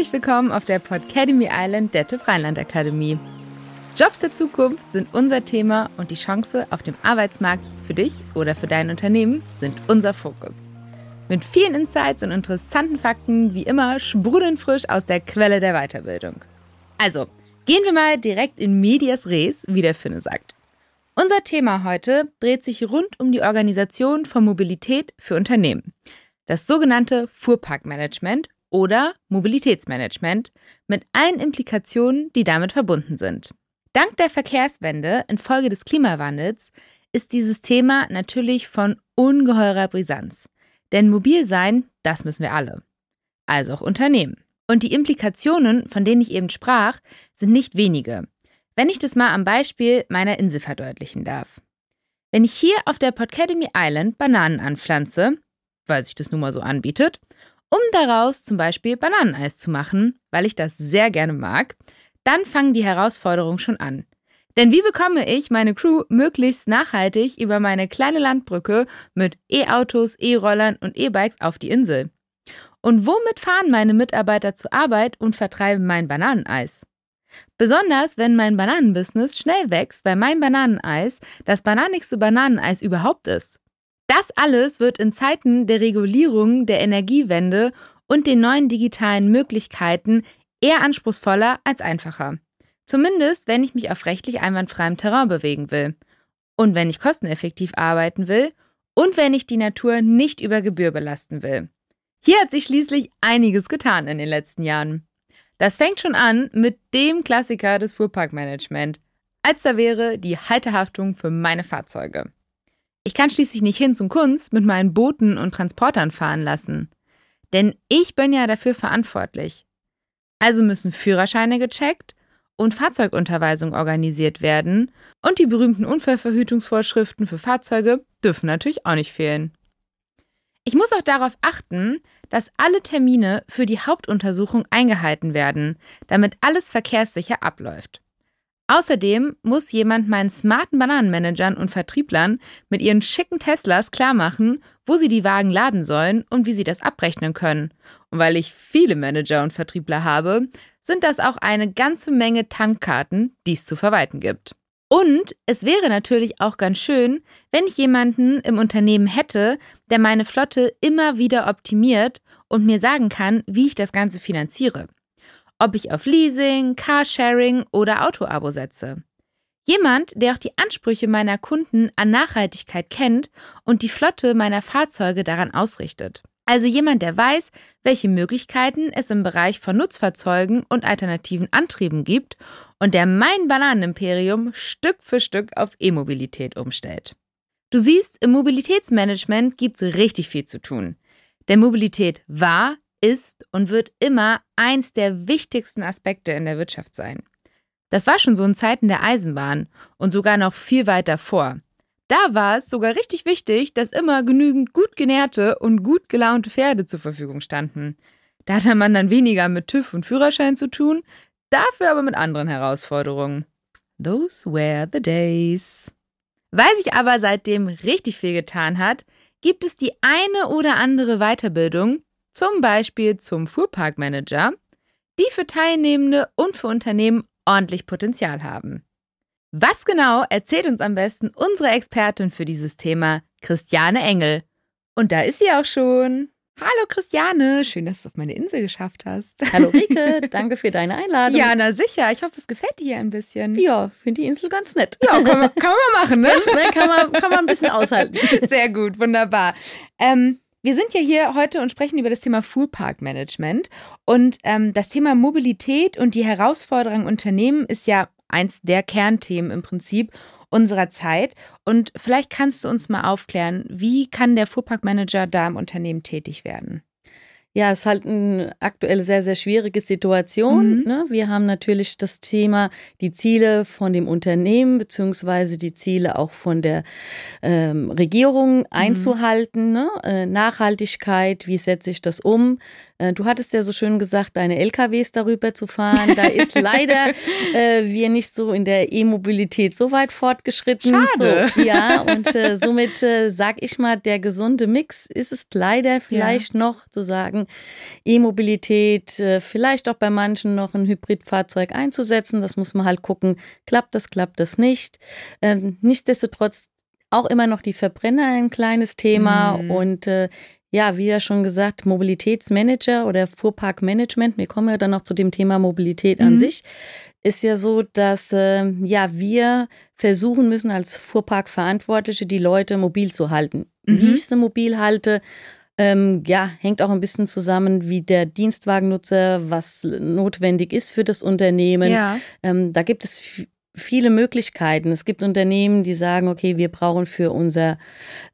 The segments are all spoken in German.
Herzlich willkommen auf der Podcademy Island der TÜV Rheinland Akademie. Jobs der Zukunft sind unser Thema und die Chance auf dem Arbeitsmarkt für dich oder für dein Unternehmen sind unser Fokus. Mit vielen Insights und interessanten Fakten, wie immer, sprudeln frisch aus der Quelle der Weiterbildung. Also, gehen wir mal direkt in medias res, wie der Finne sagt. Unser Thema heute dreht sich rund um die Organisation von Mobilität für Unternehmen. Das sogenannte Fuhrparkmanagement oder Mobilitätsmanagement mit allen Implikationen, die damit verbunden sind. Dank der Verkehrswende infolge des Klimawandels ist dieses Thema natürlich von ungeheurer Brisanz. Denn mobil sein, das müssen wir alle. Also auch Unternehmen. Und die Implikationen, von denen ich eben sprach, sind nicht wenige. Wenn ich das mal am Beispiel meiner Insel verdeutlichen darf. Wenn ich hier auf der Podcademy Island Bananen anpflanze, weil sich das nun mal so anbietet, um daraus zum Beispiel Bananeneis zu machen, weil ich das sehr gerne mag, dann fangen die Herausforderungen schon an. Denn wie bekomme ich meine Crew möglichst nachhaltig über meine kleine Landbrücke mit E-Autos, E-Rollern und E-Bikes auf die Insel? Und womit fahren meine Mitarbeiter zur Arbeit und vertreiben mein Bananeneis? Besonders wenn mein Bananenbusiness schnell wächst, weil mein Bananeneis das bananigste Bananeneis überhaupt ist. Das alles wird in Zeiten der Regulierung der Energiewende und den neuen digitalen Möglichkeiten eher anspruchsvoller als einfacher. Zumindest, wenn ich mich auf rechtlich einwandfreiem Terrain bewegen will. Und wenn ich kosteneffektiv arbeiten will und wenn ich die Natur nicht über Gebühr belasten will. Hier hat sich schließlich einiges getan in den letzten Jahren. Das fängt schon an mit dem Klassiker des Fuhrparkmanagement, als da wäre die Haltehaftung für meine Fahrzeuge. Ich kann schließlich nicht hin zum Kunst mit meinen Booten und Transportern fahren lassen. Denn ich bin ja dafür verantwortlich. Also müssen Führerscheine gecheckt und Fahrzeugunterweisung organisiert werden und die berühmten Unfallverhütungsvorschriften für Fahrzeuge dürfen natürlich auch nicht fehlen. Ich muss auch darauf achten, dass alle Termine für die Hauptuntersuchung eingehalten werden, damit alles verkehrssicher abläuft. Außerdem muss jemand meinen smarten Bananenmanagern und Vertrieblern mit ihren schicken Teslas klarmachen, wo sie die Wagen laden sollen und wie sie das abrechnen können. Und weil ich viele Manager und Vertriebler habe, sind das auch eine ganze Menge Tankkarten, die es zu verwalten gibt. Und es wäre natürlich auch ganz schön, wenn ich jemanden im Unternehmen hätte, der meine Flotte immer wieder optimiert und mir sagen kann, wie ich das Ganze finanziere ob ich auf Leasing, Carsharing oder Autoabo setze. Jemand, der auch die Ansprüche meiner Kunden an Nachhaltigkeit kennt und die Flotte meiner Fahrzeuge daran ausrichtet. Also jemand, der weiß, welche Möglichkeiten es im Bereich von Nutzfahrzeugen und alternativen Antrieben gibt und der mein Bananenimperium Stück für Stück auf E-Mobilität umstellt. Du siehst, im Mobilitätsmanagement gibt es richtig viel zu tun. Denn Mobilität war, ist und wird immer eins der wichtigsten Aspekte in der Wirtschaft sein. Das war schon so in Zeiten der Eisenbahn und sogar noch viel weiter vor. Da war es sogar richtig wichtig, dass immer genügend gut genährte und gut gelaunte Pferde zur Verfügung standen. Da hatte man dann weniger mit TÜV und Führerschein zu tun, dafür aber mit anderen Herausforderungen. Those were the days. Weil sich aber seitdem richtig viel getan hat, gibt es die eine oder andere Weiterbildung, zum Beispiel zum Fuhrparkmanager, die für Teilnehmende und für Unternehmen ordentlich Potenzial haben. Was genau erzählt uns am besten unsere Expertin für dieses Thema, Christiane Engel. Und da ist sie auch schon. Hallo Christiane, schön, dass du es auf meine Insel geschafft hast. Hallo Rike, danke für deine Einladung. Ja, na sicher. Ich hoffe, es gefällt dir hier ein bisschen. Ja, finde die Insel ganz nett. Ja, kann man, kann man machen, ne? kann, man, kann man ein bisschen aushalten. Sehr gut, wunderbar. Ähm, wir sind ja hier heute und sprechen über das Thema Fuhrparkmanagement. Und ähm, das Thema Mobilität und die Herausforderungen Unternehmen ist ja eins der Kernthemen im Prinzip unserer Zeit. Und vielleicht kannst du uns mal aufklären, wie kann der Fuhrparkmanager da im Unternehmen tätig werden? Ja, es ist halt eine aktuell sehr, sehr schwierige Situation. Mhm. Ne? Wir haben natürlich das Thema, die Ziele von dem Unternehmen beziehungsweise die Ziele auch von der ähm, Regierung mhm. einzuhalten. Ne? Äh, Nachhaltigkeit, wie setze ich das um? Äh, du hattest ja so schön gesagt, deine LKWs darüber zu fahren. Da ist leider äh, wir nicht so in der E-Mobilität so weit fortgeschritten. Schade. So, ja, und äh, somit äh, sag ich mal, der gesunde Mix ist es leider vielleicht ja. noch zu sagen, E-Mobilität, äh, vielleicht auch bei manchen noch ein Hybridfahrzeug einzusetzen. Das muss man halt gucken, klappt das, klappt das nicht. Ähm, nichtsdestotrotz auch immer noch die Verbrenner ein kleines Thema mhm. und äh, ja, wie ja schon gesagt, Mobilitätsmanager oder Fuhrparkmanagement, wir kommen ja dann noch zu dem Thema Mobilität an mhm. sich, ist ja so, dass äh, ja wir versuchen müssen als Fuhrparkverantwortliche die Leute mobil zu halten. Mhm. Wie ich sie mobil halte, ähm, ja, hängt auch ein bisschen zusammen, wie der Dienstwagennutzer, was notwendig ist für das Unternehmen. Ja. Ähm, da gibt es viele Möglichkeiten. Es gibt Unternehmen, die sagen, okay, wir brauchen für unser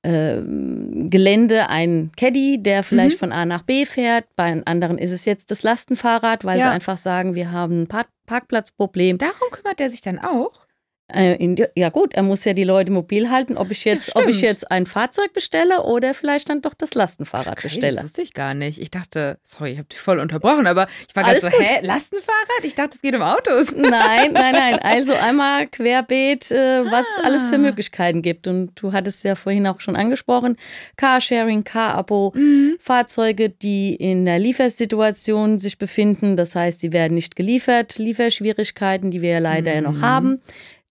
äh, Gelände einen Caddy, der vielleicht mhm. von A nach B fährt. Bei anderen ist es jetzt das Lastenfahrrad, weil ja. sie einfach sagen, wir haben ein Park Parkplatzproblem. Darum kümmert er sich dann auch? Äh, ja gut, er muss ja die Leute mobil halten, ob ich jetzt, ja, ob ich jetzt ein Fahrzeug bestelle oder vielleicht dann doch das Lastenfahrrad Ach, bestelle. Das wusste ich gar nicht. Ich dachte, sorry, ich habe dich voll unterbrochen, aber ich war gerade so, gut. hä, Lastenfahrrad? Ich dachte, es geht um Autos. Nein, nein, nein. Also einmal querbeet, äh, was ah. es alles für. Möglichkeiten gibt. Und du hattest ja vorhin auch schon angesprochen, Carsharing, Car-Abo, mhm. Fahrzeuge, die in der Liefersituation sich befinden. Das heißt, sie werden nicht geliefert, Lieferschwierigkeiten, die wir ja leider mhm. ja noch haben.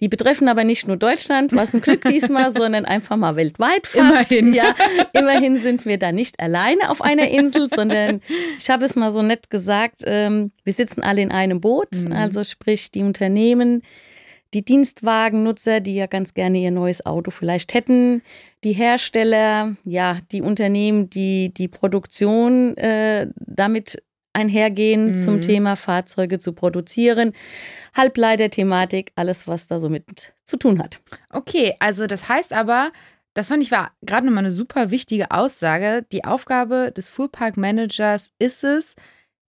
Die betreffen aber nicht nur Deutschland, was ein Glück diesmal, sondern einfach mal weltweit fast. Immerhin. Ja, immerhin sind wir da nicht alleine auf einer Insel, sondern ich habe es mal so nett gesagt, ähm, wir sitzen alle in einem Boot. Mhm. Also sprich, die Unternehmen, die Dienstwagennutzer, die ja ganz gerne ihr neues Auto vielleicht hätten, die Hersteller, ja, die Unternehmen, die die Produktion äh, damit einhergehen mhm. zum Thema Fahrzeuge zu produzieren. Halbleiter-Thematik, alles, was da so mit zu tun hat. Okay, also das heißt aber, das fand ich war gerade nochmal eine super wichtige Aussage. Die Aufgabe des Fuhrparkmanagers ist es,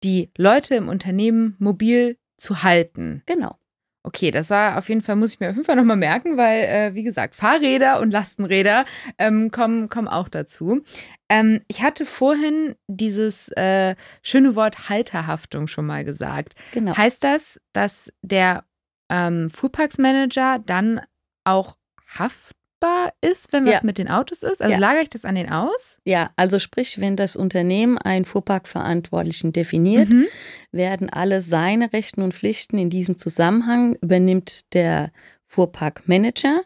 die Leute im Unternehmen mobil zu halten. Genau. Okay, das war auf jeden Fall, muss ich mir auf jeden Fall nochmal merken, weil, äh, wie gesagt, Fahrräder und Lastenräder ähm, kommen, kommen auch dazu. Ähm, ich hatte vorhin dieses äh, schöne Wort Halterhaftung schon mal gesagt. Genau. Heißt das, dass der ähm, Fuhrparksmanager dann auch Haft messbar ist, wenn was ja. mit den Autos ist? Also ja. lagere ich das an den aus? Ja, also sprich, wenn das Unternehmen einen Fuhrparkverantwortlichen definiert, mhm. werden alle seine Rechten und Pflichten in diesem Zusammenhang übernimmt der Fuhrparkmanager.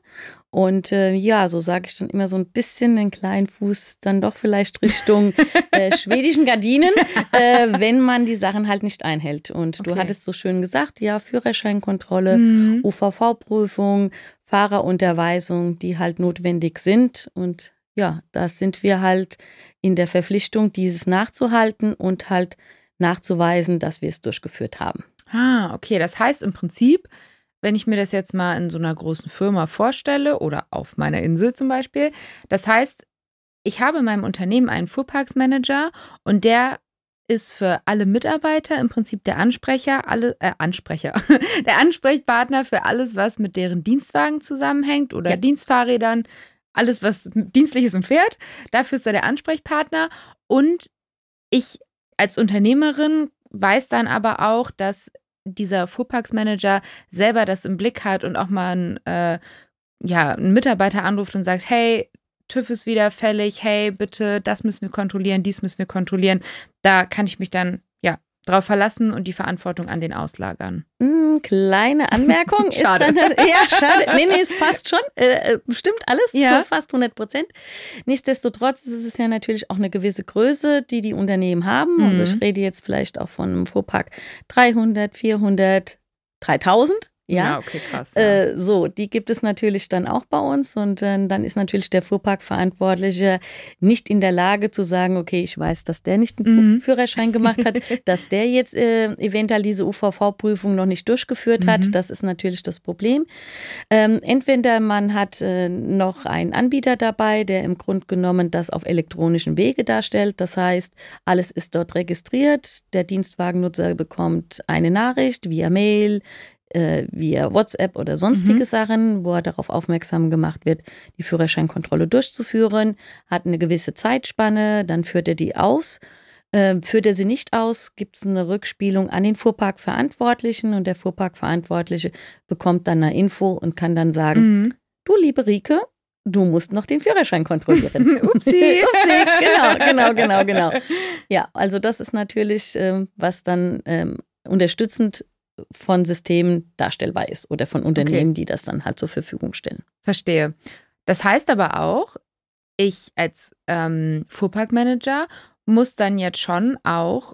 Und äh, ja, so sage ich dann immer so ein bisschen den kleinen Fuß dann doch vielleicht Richtung äh, schwedischen Gardinen, äh, wenn man die Sachen halt nicht einhält. Und okay. du hattest so schön gesagt, ja, Führerscheinkontrolle, mhm. UVV-Prüfung, Fahrerunterweisung, die halt notwendig sind. Und ja, da sind wir halt in der Verpflichtung, dieses nachzuhalten und halt nachzuweisen, dass wir es durchgeführt haben. Ah, okay. Das heißt im Prinzip, wenn ich mir das jetzt mal in so einer großen Firma vorstelle oder auf meiner Insel zum Beispiel. Das heißt, ich habe in meinem Unternehmen einen Fuhrparksmanager und der ist für alle Mitarbeiter im Prinzip der Ansprecher, alle äh, Ansprecher, der Ansprechpartner für alles, was mit deren Dienstwagen zusammenhängt oder ja. Dienstfahrrädern, alles, was dienstlich ist und fährt. Dafür ist er der Ansprechpartner. Und ich als Unternehmerin weiß dann aber auch, dass dieser Fuhrparksmanager selber das im Blick hat und auch mal einen, äh, ja, einen Mitarbeiter anruft und sagt, hey, TÜV ist wieder fällig, hey, bitte, das müssen wir kontrollieren, dies müssen wir kontrollieren. Da kann ich mich dann drauf verlassen und die Verantwortung an den auslagern. Mm, kleine Anmerkung. schade. Dann, ja, schade. Nee, nee, es passt schon. Äh, äh stimmt alles ja. zu fast 100 Prozent. Nichtsdestotrotz ist es ja natürlich auch eine gewisse Größe, die die Unternehmen haben. Mhm. Und ich rede jetzt vielleicht auch von einem Fuhrpark 300, 400, 3000. Ja, ja okay, krass. Ja. Äh, so, die gibt es natürlich dann auch bei uns und äh, dann ist natürlich der Fuhrparkverantwortliche nicht in der Lage zu sagen, okay, ich weiß, dass der nicht einen mhm. Führerschein gemacht hat, dass der jetzt äh, eventuell diese UVV-Prüfung noch nicht durchgeführt hat. Mhm. Das ist natürlich das Problem. Ähm, entweder man hat äh, noch einen Anbieter dabei, der im Grunde genommen das auf elektronischen Wege darstellt. Das heißt, alles ist dort registriert. Der Dienstwagennutzer bekommt eine Nachricht via Mail, äh, via WhatsApp oder sonstige mhm. Sachen, wo er darauf aufmerksam gemacht wird, die Führerscheinkontrolle durchzuführen, hat eine gewisse Zeitspanne, dann führt er die aus. Äh, führt er sie nicht aus, gibt es eine Rückspielung an den Fuhrparkverantwortlichen und der Fuhrparkverantwortliche bekommt dann eine Info und kann dann sagen, mhm. du liebe Rike, du musst noch den Führerschein kontrollieren. Upsi. Upsi. Genau, genau, genau, genau. Ja, also das ist natürlich, ähm, was dann ähm, unterstützend von Systemen darstellbar ist oder von Unternehmen, okay. die das dann halt zur Verfügung stellen. Verstehe. Das heißt aber auch, ich als ähm, Fuhrparkmanager muss dann jetzt schon auch,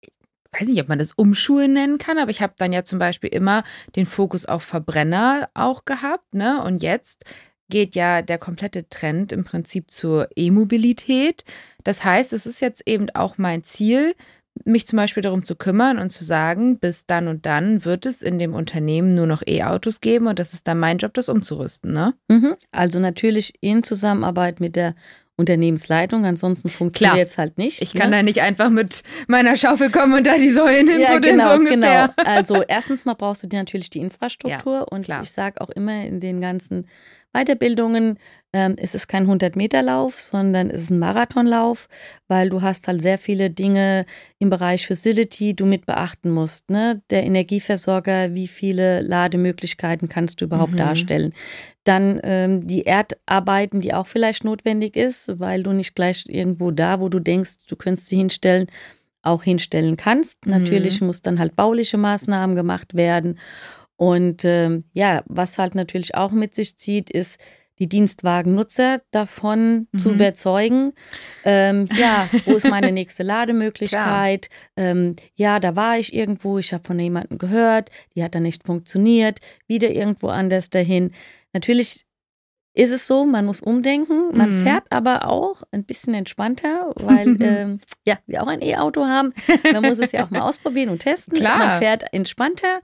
ich weiß nicht, ob man das Umschulen nennen kann, aber ich habe dann ja zum Beispiel immer den Fokus auf Verbrenner auch gehabt, ne? Und jetzt geht ja der komplette Trend im Prinzip zur E-Mobilität. Das heißt, es ist jetzt eben auch mein Ziel, mich zum Beispiel darum zu kümmern und zu sagen, bis dann und dann wird es in dem Unternehmen nur noch E-Autos geben und das ist dann mein Job, das umzurüsten, ne? Mhm. Also natürlich in Zusammenarbeit mit der Unternehmensleitung, ansonsten funktioniert es halt nicht. Ich kann ne? da nicht einfach mit meiner Schaufel kommen und da die Säulen hinbuddeln, ja, genau, so ungefähr. Genau. Also erstens mal brauchst du dir natürlich die Infrastruktur ja, und klar. ich sage auch immer in den ganzen Weiterbildungen, ähm, ist es kein 100-Meter-Lauf, sondern es ist ein Marathonlauf, weil du hast halt sehr viele Dinge im Bereich Facility, du mit beachten musst. Ne? Der Energieversorger, wie viele Lademöglichkeiten kannst du überhaupt mhm. darstellen? Dann ähm, die Erdarbeiten, die auch vielleicht notwendig ist, weil du nicht gleich irgendwo da, wo du denkst, du könntest sie hinstellen, auch hinstellen kannst. Mhm. Natürlich muss dann halt bauliche Maßnahmen gemacht werden. Und ähm, ja, was halt natürlich auch mit sich zieht, ist, die Dienstwagennutzer davon mhm. zu überzeugen. Ähm, ja, wo ist meine nächste Lademöglichkeit? Ähm, ja, da war ich irgendwo, ich habe von jemandem gehört, die hat dann nicht funktioniert, wieder irgendwo anders dahin. Natürlich ist es so, man muss umdenken. Man mhm. fährt aber auch ein bisschen entspannter, weil ähm, ja, wir auch ein E-Auto haben. Man muss es ja auch mal ausprobieren und testen. Klar. Man fährt entspannter.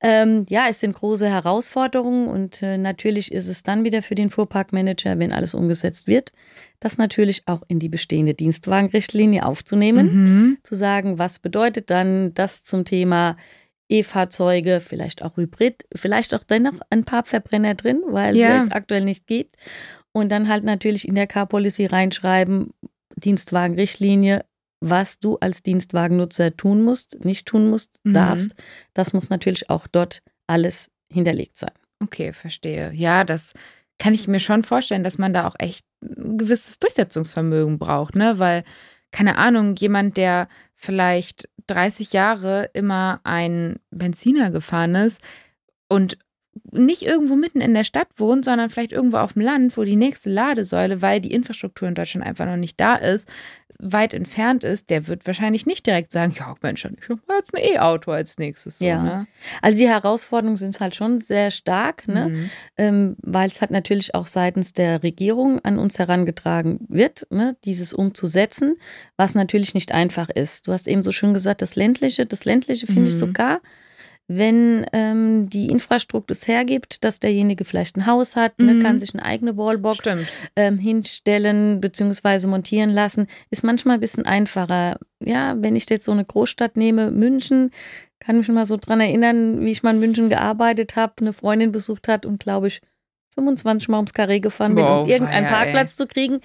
Ähm, ja, es sind große Herausforderungen und äh, natürlich ist es dann wieder für den Fuhrparkmanager, wenn alles umgesetzt wird, das natürlich auch in die bestehende Dienstwagenrichtlinie aufzunehmen, mhm. zu sagen, was bedeutet dann das zum Thema E-Fahrzeuge, vielleicht auch Hybrid, vielleicht auch dennoch ein paar Verbrenner drin, weil ja. es jetzt aktuell nicht gibt. Und dann halt natürlich in der Car Policy reinschreiben, Dienstwagenrichtlinie, was du als Dienstwagennutzer tun musst, nicht tun musst, mhm. darfst. Das muss natürlich auch dort alles hinterlegt sein. Okay, verstehe. Ja, das kann ich mir schon vorstellen, dass man da auch echt ein gewisses Durchsetzungsvermögen braucht, ne? Weil, keine Ahnung, jemand, der vielleicht 30 Jahre immer ein Benziner gefahren ist und nicht irgendwo mitten in der Stadt wohnt, sondern vielleicht irgendwo auf dem Land, wo die nächste Ladesäule, weil die Infrastruktur in Deutschland einfach noch nicht da ist, weit entfernt ist, der wird wahrscheinlich nicht direkt sagen, ja Mensch, ich habe jetzt ein E-Auto als nächstes. So, ja. Ne? Also die Herausforderungen sind halt schon sehr stark, ne? Mhm. Ähm, weil es halt natürlich auch seitens der Regierung an uns herangetragen wird, ne? dieses umzusetzen, was natürlich nicht einfach ist. Du hast eben so schön gesagt, das ländliche, das ländliche finde mhm. ich sogar wenn ähm, die Infrastruktur es hergibt, dass derjenige vielleicht ein Haus hat, ne, mhm. ne, kann sich eine eigene Wallbox ähm, hinstellen bzw. montieren lassen, ist manchmal ein bisschen einfacher. Ja, wenn ich jetzt so eine Großstadt nehme, München, kann mich schon mal so dran erinnern, wie ich mal in München gearbeitet habe, eine Freundin besucht hat und glaube ich 25 Mal ums Karree gefahren bin, wow, um irgendeinen Parkplatz ey. zu kriegen,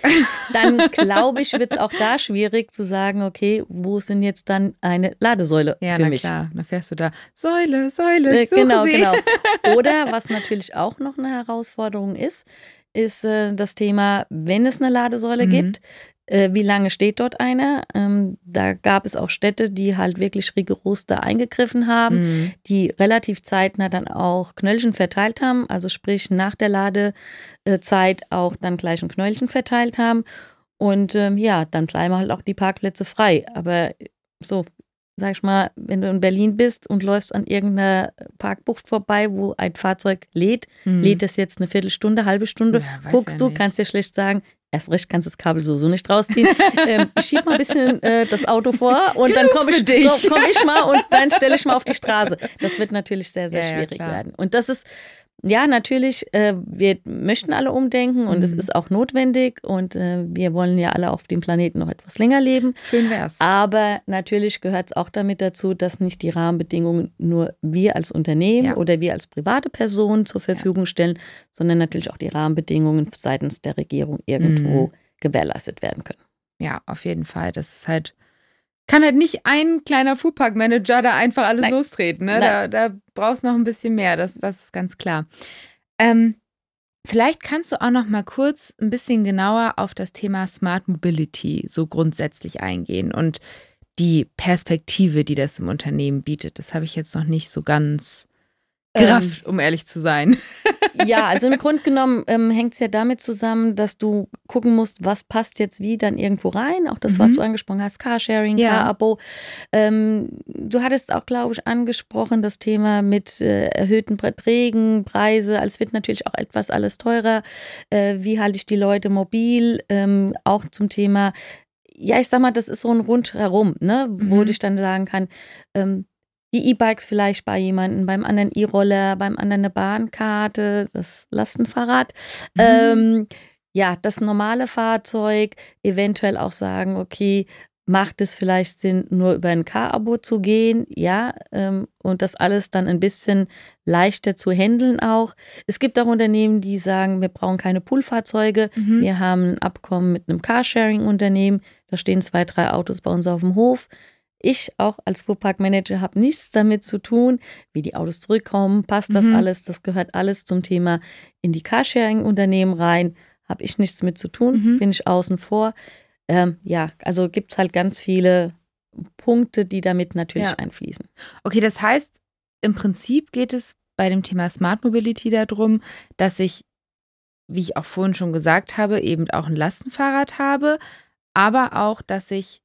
dann glaube ich, wird es auch da schwierig zu sagen, okay, wo sind jetzt dann eine Ladesäule ja, für na mich? klar, dann fährst du da Säule, Säule, äh, Genau, sie. genau. Oder was natürlich auch noch eine Herausforderung ist, ist äh, das Thema, wenn es eine Ladesäule mhm. gibt, äh, wie lange steht dort einer. Ähm, da gab es auch Städte, die halt wirklich rigoros da eingegriffen haben, mhm. die relativ zeitnah dann auch Knöllchen verteilt haben, also sprich nach der Ladezeit auch dann gleich ein Knöllchen verteilt haben. Und ähm, ja, dann bleiben halt auch die Parkplätze frei. Aber so, sag ich mal, wenn du in Berlin bist und läufst an irgendeiner Parkbucht vorbei, wo ein Fahrzeug lädt, mhm. lädt es jetzt eine Viertelstunde, halbe Stunde, ja, guckst ja du, kannst dir schlecht sagen, erst recht kannst du das Kabel sowieso nicht rausziehen. ähm, ich schieb mal ein bisschen äh, das Auto vor und dann komme ich, komm ich mal und dann stelle ich mal auf die Straße. Das wird natürlich sehr, sehr ja, schwierig werden. Und das ist, ja, natürlich, äh, wir möchten alle umdenken und mhm. es ist auch notwendig und äh, wir wollen ja alle auf dem Planeten noch etwas länger leben. Schön wär's. Aber natürlich gehört es auch damit dazu, dass nicht die Rahmenbedingungen nur wir als Unternehmen ja. oder wir als private Person zur Verfügung ja. stellen, sondern natürlich auch die Rahmenbedingungen seitens der Regierung irgendwo mhm. gewährleistet werden können. Ja, auf jeden Fall. Das ist halt kann halt nicht ein kleiner Foodpark-Manager da einfach alles Nein. lostreten. Ne? Da, da brauchst du noch ein bisschen mehr, das, das ist ganz klar. Ähm, Vielleicht kannst du auch noch mal kurz ein bisschen genauer auf das Thema Smart Mobility so grundsätzlich eingehen und die Perspektive, die das im Unternehmen bietet. Das habe ich jetzt noch nicht so ganz gerafft, ähm, um ehrlich zu sein. Ja, also im Grunde genommen ähm, hängt es ja damit zusammen, dass du gucken musst, was passt jetzt wie dann irgendwo rein. Auch das, mhm. was du angesprochen hast, Carsharing, ja. Car-Abo. Ähm, du hattest auch, glaube ich, angesprochen das Thema mit äh, erhöhten Beträgen, Preise. Also es wird natürlich auch etwas alles teurer. Äh, wie halte ich die Leute mobil? Ähm, auch zum Thema ja, ich sag mal, das ist so ein Rundherum, ne, wo mhm. ich dann sagen kann, ähm, die E-Bikes vielleicht bei jemandem, beim anderen E-Roller, beim anderen eine Bahnkarte, das Lastenfahrrad. Mhm. Ähm, ja, das normale Fahrzeug, eventuell auch sagen, okay, macht es vielleicht Sinn, nur über ein Car-Abo zu gehen, ja, ähm, und das alles dann ein bisschen leichter zu handeln auch. Es gibt auch Unternehmen, die sagen, wir brauchen keine Poolfahrzeuge, mhm. wir haben ein Abkommen mit einem Carsharing-Unternehmen, da stehen zwei, drei Autos bei uns auf dem Hof, ich auch als Fuhrparkmanager habe nichts damit zu tun, wie die Autos zurückkommen, passt das mhm. alles, das gehört alles zum Thema in die Carsharing-Unternehmen rein, habe ich nichts mit zu tun, mhm. bin ich außen vor. Ähm, ja, also gibt es halt ganz viele Punkte, die damit natürlich ja. einfließen. Okay, das heißt, im Prinzip geht es bei dem Thema Smart Mobility darum, dass ich, wie ich auch vorhin schon gesagt habe, eben auch ein Lastenfahrrad habe, aber auch, dass ich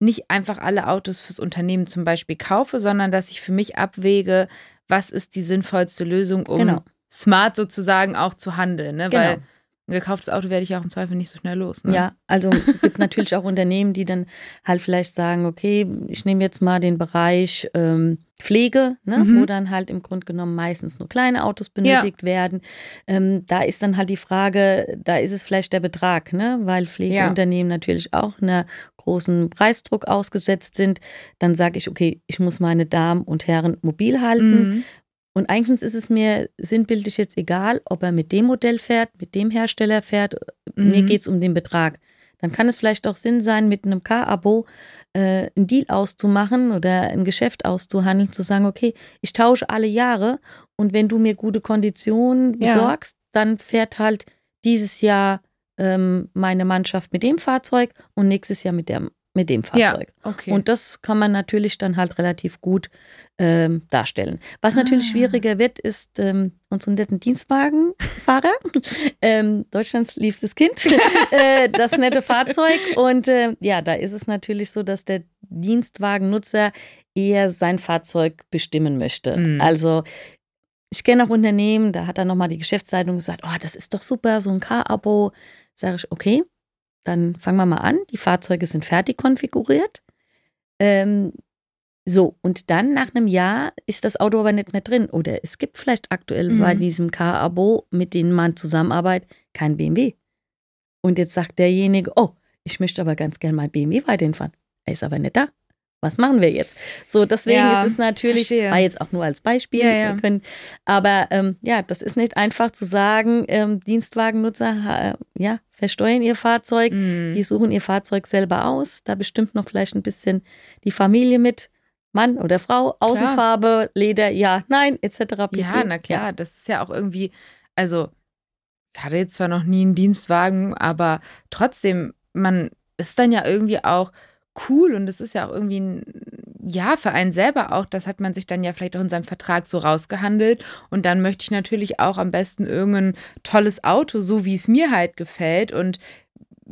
nicht einfach alle Autos fürs Unternehmen zum Beispiel kaufe, sondern dass ich für mich abwäge, was ist die sinnvollste Lösung, um genau. smart sozusagen auch zu handeln. Ne? Genau. Weil ein gekauftes Auto werde ich auch im Zweifel nicht so schnell los. Ne? Ja, also gibt natürlich auch Unternehmen, die dann halt vielleicht sagen, okay, ich nehme jetzt mal den Bereich ähm, Pflege, ne, mhm. wo dann halt im Grunde genommen meistens nur kleine Autos benötigt ja. werden. Ähm, da ist dann halt die Frage, da ist es vielleicht der Betrag, ne, weil Pflegeunternehmen ja. natürlich auch einer großen Preisdruck ausgesetzt sind. Dann sage ich, okay, ich muss meine Damen und Herren mobil halten. Mhm. Und eigentlich ist es mir sinnbildlich jetzt egal, ob er mit dem Modell fährt, mit dem Hersteller fährt. Mhm. Mir geht es um den Betrag. Dann kann es vielleicht auch Sinn sein, mit einem Car-Abo äh, einen Deal auszumachen oder ein Geschäft auszuhandeln, zu sagen, okay, ich tausche alle Jahre und wenn du mir gute Konditionen besorgst, ja. dann fährt halt dieses Jahr ähm, meine Mannschaft mit dem Fahrzeug und nächstes Jahr mit der mit dem Fahrzeug. Ja, okay. Und das kann man natürlich dann halt relativ gut ähm, darstellen. Was natürlich ah. schwieriger wird, ist ähm, unseren netten Dienstwagenfahrer, ähm, Deutschlands liebstes Kind, äh, das nette Fahrzeug. Und äh, ja, da ist es natürlich so, dass der Dienstwagennutzer eher sein Fahrzeug bestimmen möchte. Mhm. Also ich kenne auch Unternehmen, da hat dann nochmal die Geschäftsleitung gesagt, oh, das ist doch super, so ein Car-Abo. Sage ich, okay, dann fangen wir mal an. Die Fahrzeuge sind fertig konfiguriert. Ähm, so, und dann nach einem Jahr ist das Auto aber nicht mehr drin. Oder es gibt vielleicht aktuell mhm. bei diesem Car-Abo, mit dem man zusammenarbeitet, kein BMW. Und jetzt sagt derjenige, oh, ich möchte aber ganz gerne mal BMW weiterhin fahren. Er ist aber nicht da was machen wir jetzt? So, deswegen ja, ist es natürlich, verstehe. war jetzt auch nur als Beispiel, ja, ja. Können, aber ähm, ja, das ist nicht einfach zu sagen, ähm, Dienstwagennutzer, äh, ja, versteuern ihr Fahrzeug, mm. die suchen ihr Fahrzeug selber aus, da bestimmt noch vielleicht ein bisschen die Familie mit, Mann oder Frau, Außenfarbe, Leder, ja, nein, etc. Ja, na klar, das ist ja auch irgendwie, also ich hatte jetzt zwar noch nie einen Dienstwagen, aber trotzdem, man ist dann ja irgendwie auch cool und es ist ja auch irgendwie ein, ja, für einen selber auch, das hat man sich dann ja vielleicht auch in seinem Vertrag so rausgehandelt und dann möchte ich natürlich auch am besten irgendein tolles Auto, so wie es mir halt gefällt und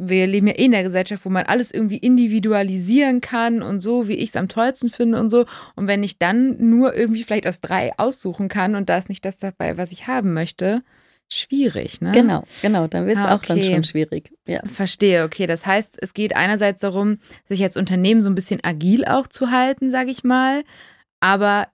wir leben ja eh in der Gesellschaft, wo man alles irgendwie individualisieren kann und so, wie ich es am tollsten finde und so. Und wenn ich dann nur irgendwie vielleicht aus drei aussuchen kann und da ist nicht das dabei, was ich haben möchte, schwierig, ne? Genau, genau, dann wird es ah, okay. auch dann schon schwierig. Ja. Verstehe, okay. Das heißt, es geht einerseits darum, sich als Unternehmen so ein bisschen agil auch zu halten, sage ich mal. Aber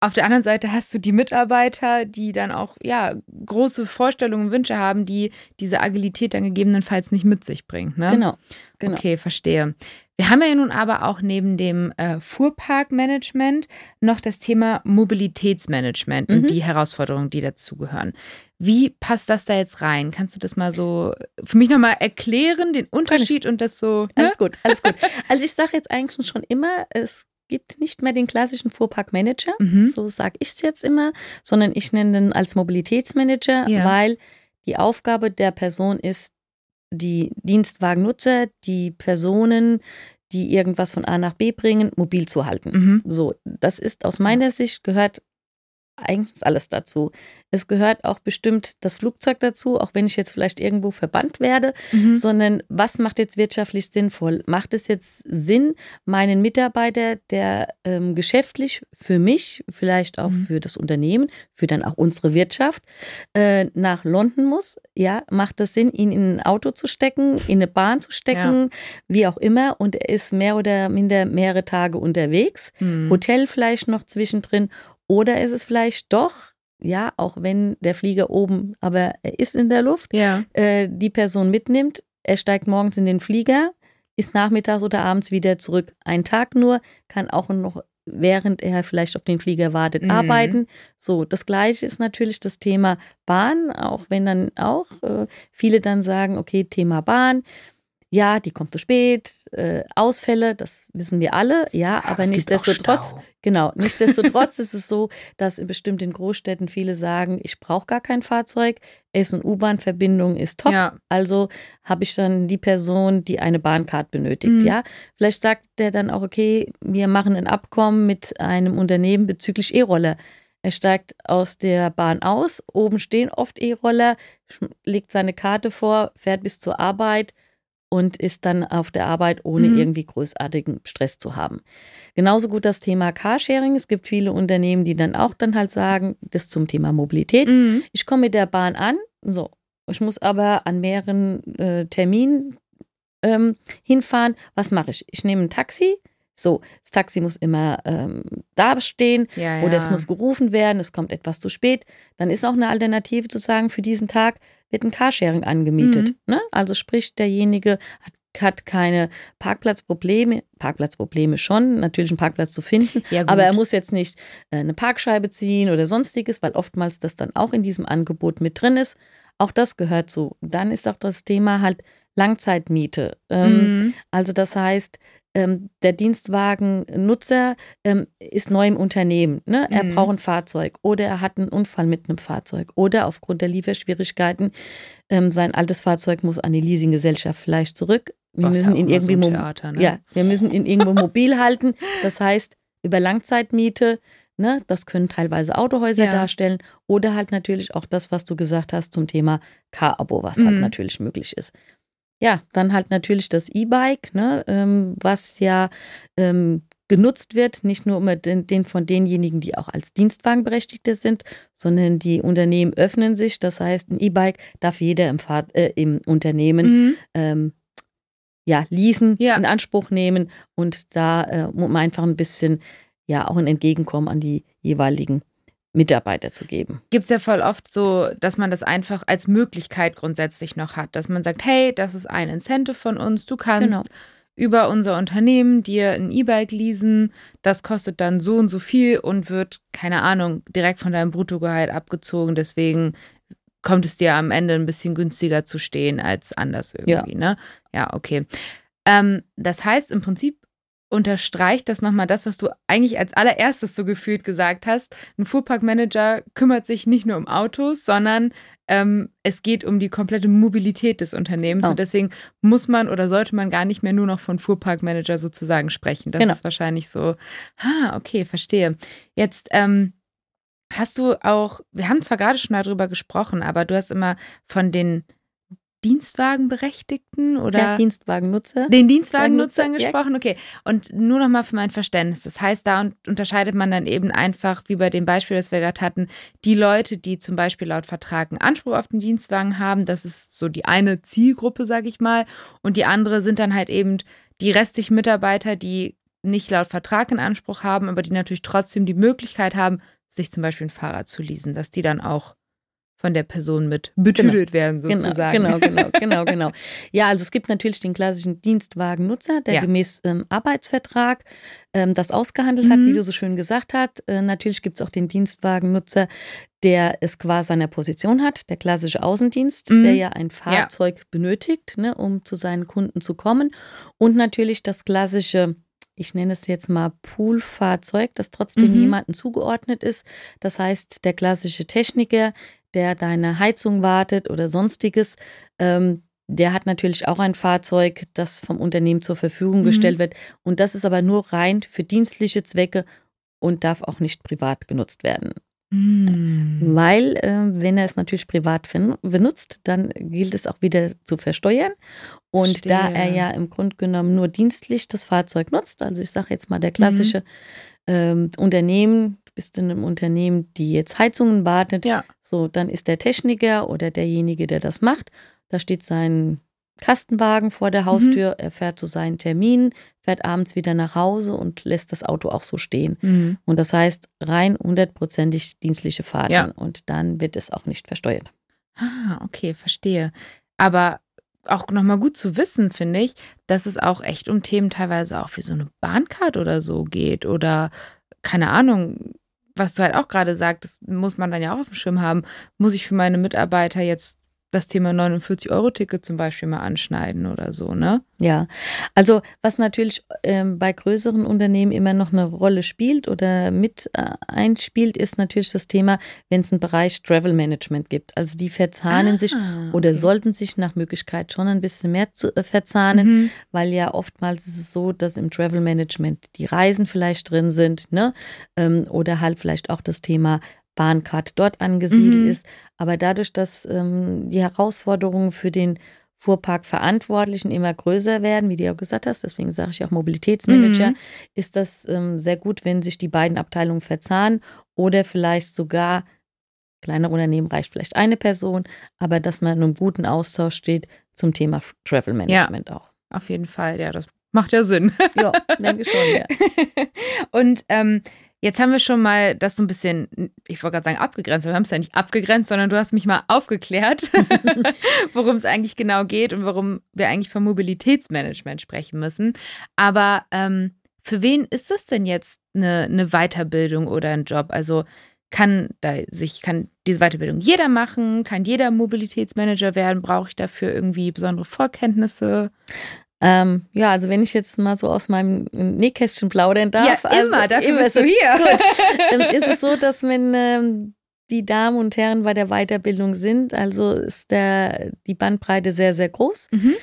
auf der anderen Seite hast du die Mitarbeiter, die dann auch ja große Vorstellungen und Wünsche haben, die diese Agilität dann gegebenenfalls nicht mit sich bringt. Ne? Genau, genau. Okay, verstehe. Wir haben ja nun aber auch neben dem äh, Fuhrparkmanagement noch das Thema Mobilitätsmanagement mhm. und die Herausforderungen, die dazugehören. Wie passt das da jetzt rein? Kannst du das mal so für mich nochmal erklären, den Unterschied und das so? Ne? Alles gut, alles gut. Also ich sage jetzt eigentlich schon immer, es gibt nicht mehr den klassischen Fuhrparkmanager, mhm. so sage ich es jetzt immer, sondern ich nenne den als Mobilitätsmanager, ja. weil Die Aufgabe der Person ist, die Dienstwagennutzer, die Personen, die irgendwas von A nach B bringen, mobil zu halten. Mhm. So, das ist aus meiner Sicht gehört eigentlich alles dazu. Es gehört auch bestimmt das Flugzeug dazu, auch wenn ich jetzt vielleicht irgendwo verbannt werde, Mhm. sondern was macht jetzt wirtschaftlich sinnvoll? Macht es jetzt Sinn, meinen Mitarbeiter, der ähm, geschäftlich für mich, vielleicht auch Mhm. für das Unternehmen, für dann auch unsere Wirtschaft, äh, nach London muss? Ja, macht es Sinn, ihn in ein Auto zu stecken, in eine Bahn zu stecken, wie auch immer, und er ist mehr oder minder mehrere Tage unterwegs? Mhm. Hotel vielleicht noch zwischendrin oder ist es vielleicht doch, ja, auch wenn der Flieger oben, aber er ist in der Luft, Ja. äh, die Person mitnimmt, er steigt morgens in den Flieger, ist nachmittags oder abends wieder zurück. Ein Tag nur, kann auch noch, während er vielleicht auf den Flieger wartet, Mhm. arbeiten. So, das gleiche ist natürlich das Thema Bahn, auch wenn dann auch äh, viele dann sagen, okay, Thema Bahn. Ja, die kommt zu spät, äh, Ausfälle, das wissen wir alle, ja, aber es nichtsdestotrotz, genau, nichtsdestotrotz ist es so, dass in bestimmt in Großstädten viele sagen, ich brauche gar kein Fahrzeug, S- und U-Bahn-Verbindung ist top, Ja. also habe ich dann die Person, die eine Bahncard benötigt, Mhm. ja. Vielleicht sagt der dann auch, okay, wir machen ein Abkommen mit einem Unternehmen bezüglich E-Roller. Er steigt aus der Bahn aus, oben stehen oft E-Roller, legt seine Karte vor, fährt bis zur Arbeit und ist dann auf der Arbeit, ohne Mhm. irgendwie großartigen Stress zu haben. Genauso gut das Thema Carsharing. Es gibt viele Unternehmen, die dann auch dann halt sagen, das zum Thema Mobilität. Mhm. Ich komme mit der Bahn an, so. Ich muss aber an mehreren äh, Terminen ähm, hinfahren. Was mache ich? Ich nehme ein Taxi. So, das Taxi muss immer ähm, da stehen Ja, ja. oder es muss gerufen werden, es kommt etwas zu spät. Dann ist auch eine Alternative zu sagen, für diesen Tag wird ein Carsharing angemietet. Mhm. Ne? Also sprich, derjenige hat, hat keine Parkplatzprobleme, Parkplatzprobleme schon, natürlich einen Parkplatz zu finden, ja, aber er muss jetzt nicht äh, eine Parkscheibe ziehen oder sonstiges, weil oftmals das dann auch in diesem Angebot mit drin ist. Auch das gehört zu. Dann ist auch das Thema halt Langzeitmiete. Ähm, Mhm. Also das heißt, ähm, der Dienstwagennutzer ähm, ist neu im Unternehmen. Ne? Er Mhm. braucht ein Fahrzeug oder er hat einen Unfall mit einem Fahrzeug oder aufgrund der Lieferschwierigkeiten ähm, sein altes Fahrzeug muss an die Leasinggesellschaft vielleicht zurück. Wir Was ja müssen auch ihn so irgendwie mo- Theater, ne? ja, wir müssen ihn irgendwo mobil halten. Das heißt, über Langzeitmiete, ne, das können teilweise Autohäuser Ja. darstellen oder halt natürlich auch das, was du gesagt hast zum Thema Car-Abo, was halt Mhm. natürlich möglich ist. Ja, dann halt natürlich das E-Bike, ne, ähm, was ja ähm, genutzt wird, nicht nur immer den, den von denjenigen, die auch als Dienstwagenberechtigte sind, sondern die Unternehmen öffnen sich. Das heißt, ein E-Bike darf jeder im, Fahr äh, im Unternehmen Mhm. ähm, ja, leasen, Ja. in Anspruch nehmen und da äh, um einfach ein bisschen ja auch ein Entgegenkommen an die jeweiligen Mitarbeiter zu geben. Gibt es ja voll oft so, dass man das einfach als Möglichkeit grundsätzlich noch hat, dass man sagt, hey, das ist ein Incentive von uns, du kannst Genau. über unser Unternehmen dir ein E-Bike leasen, das kostet dann so und so viel und wird, keine Ahnung, direkt von deinem Bruttogehalt abgezogen, deswegen kommt es dir am Ende ein bisschen günstiger zu stehen als anders irgendwie, ne? Ja, okay. Ähm, das heißt, im Prinzip unterstreicht das nochmal das, was du eigentlich als allererstes so gefühlt gesagt hast. Ein Fuhrparkmanager kümmert sich nicht nur um Autos, sondern ähm, es geht um die komplette Mobilität des Unternehmens. Oh. Und deswegen muss man oder sollte man gar nicht mehr nur noch von Fuhrparkmanager sozusagen sprechen. Das Genau. ist wahrscheinlich so, ah, okay, verstehe. Jetzt ähm, hast du auch, wir haben zwar gerade schon darüber gesprochen, aber du hast immer von den Dienstwagenberechtigten oder Ja, Dienstwagennutzer. den Dienstwagennutzern Nutzer, ja. gesprochen, okay. Und nur noch mal für mein Verständnis. Das heißt, da un- unterscheidet man dann eben einfach, wie bei dem Beispiel, das wir gerade hatten, die Leute, die zum Beispiel laut Vertrag einen Anspruch auf den Dienstwagen haben. Das ist so die eine Zielgruppe, sage ich mal. Und die andere sind dann halt eben die restlichen Mitarbeiter, die nicht laut Vertrag in Anspruch haben, aber die natürlich trotzdem die Möglichkeit haben, sich zum Beispiel ein Fahrrad zu leasen, dass die dann auch von der Person mit betüdelt werden, Genau, sozusagen. genau, genau, genau, genau. Ja, also es gibt natürlich den klassischen Dienstwagennutzer, der Ja. gemäß ähm, Arbeitsvertrag ähm, das ausgehandelt hat, Mhm. wie du so schön gesagt hast. Äh, natürlich gibt es auch den Dienstwagennutzer, der es qua seiner Position hat, der klassische Außendienst, Mhm. der ja ein Fahrzeug benötigt, ne, um zu seinen Kunden zu kommen. Und natürlich das klassische ich nenne es jetzt mal Poolfahrzeug, das trotzdem Mhm. jemandem zugeordnet ist. Das heißt, der klassische Techniker, der deine Heizung wartet oder sonstiges, ähm, der hat natürlich auch ein Fahrzeug, das vom Unternehmen zur Verfügung mhm. gestellt wird. Und das ist aber nur rein für dienstliche Zwecke und darf auch nicht privat genutzt werden. Mhm. Weil, äh, wenn er es natürlich privat benutzt, dann gilt es auch wieder zu versteuern. Und Verstehe. da er ja im Grunde genommen nur dienstlich das Fahrzeug nutzt, also ich sage jetzt mal der klassische mhm. ähm, Unternehmen, bist in einem Unternehmen, die jetzt Heizungen wartet, ja. so, dann ist der Techniker oder derjenige, der das macht, da steht sein Kastenwagen vor der Haustür, mhm. er fährt zu seinen Terminen, fährt abends wieder nach Hause und lässt das Auto auch so stehen. Mhm. Und das heißt rein hundertprozentig dienstliche Fahrten ja. und dann wird es auch nicht versteuert. Ah, okay, verstehe. Aber auch nochmal gut zu wissen, finde ich, dass es auch echt um Themen teilweise auch wie so eine Bahncard oder so geht oder keine Ahnung, was du halt auch gerade sagst, das muss man dann ja auch auf dem Schirm haben. Muss ich für meine Mitarbeiter jetzt das Thema 49-Euro-Ticket zum Beispiel mal anschneiden oder so, ne? Ja, also was natürlich ähm, bei größeren Unternehmen immer noch eine Rolle spielt oder mit äh, einspielt, ist natürlich das Thema, wenn es einen Bereich Travel Management gibt. Also die verzahnen ah, sich oder okay. sollten sich nach Möglichkeit schon ein bisschen mehr zu, äh, verzahnen, mhm. weil ja oftmals ist es so, dass im Travel Management die Reisen vielleicht drin sind, ne? Ähm, oder halt vielleicht auch das Thema Bahncard dort angesiedelt mhm. ist. Aber dadurch, dass ähm, die Herausforderungen für den Fuhrparkverantwortlichen immer größer werden, wie du auch gesagt hast, deswegen sage ich auch Mobilitätsmanager, mhm. ist das ähm, sehr gut, wenn sich die beiden Abteilungen verzahnen oder vielleicht sogar, kleine Unternehmen reicht vielleicht eine Person, aber dass man in einem guten Austausch steht zum Thema Travel Management ja, auch. Auf jeden Fall, ja, das macht ja Sinn. Ja, denke schon, ja. Und ähm, Jetzt haben wir schon mal das so ein bisschen, ich wollte gerade sagen, abgegrenzt, aber wir haben es ja nicht abgegrenzt, sondern du hast mich mal aufgeklärt, worum es eigentlich genau geht und warum wir eigentlich vom Mobilitätsmanagement sprechen müssen. Aber ähm, für wen ist das denn jetzt eine, eine Weiterbildung oder ein Job? Also kann da sich, kann diese Weiterbildung jeder machen? Kann jeder Mobilitätsmanager werden? Brauche ich dafür irgendwie besondere Vorkenntnisse? Ähm, ja, also wenn ich jetzt mal so aus meinem Nähkästchen plaudern darf. Ja, immer, also, dafür immer bist du hier. Gut, dann ist es so, dass wenn ähm, die Damen und Herren bei der Weiterbildung sind, also ist der, die Bandbreite sehr, sehr groß. Mhm.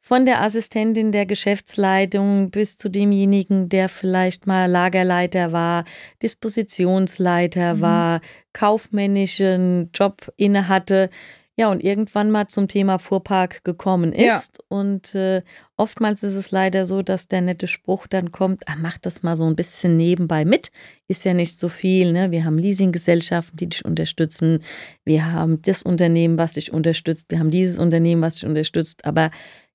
Von der Assistentin der Geschäftsleitung bis zu demjenigen, der vielleicht mal Lagerleiter war, Dispositionsleiter mhm. war, kaufmännischen Job innehatte. Ja, und irgendwann mal zum Thema Fuhrpark gekommen ist. Ja. Und äh, oftmals ist es leider so, dass der nette Spruch dann kommt, ah, mach das mal so ein bisschen nebenbei mit. Ist ja nicht so viel. Ne? Wir haben Leasinggesellschaften, die dich unterstützen. Wir haben das Unternehmen, was dich unterstützt. Wir haben dieses Unternehmen, was dich unterstützt. Aber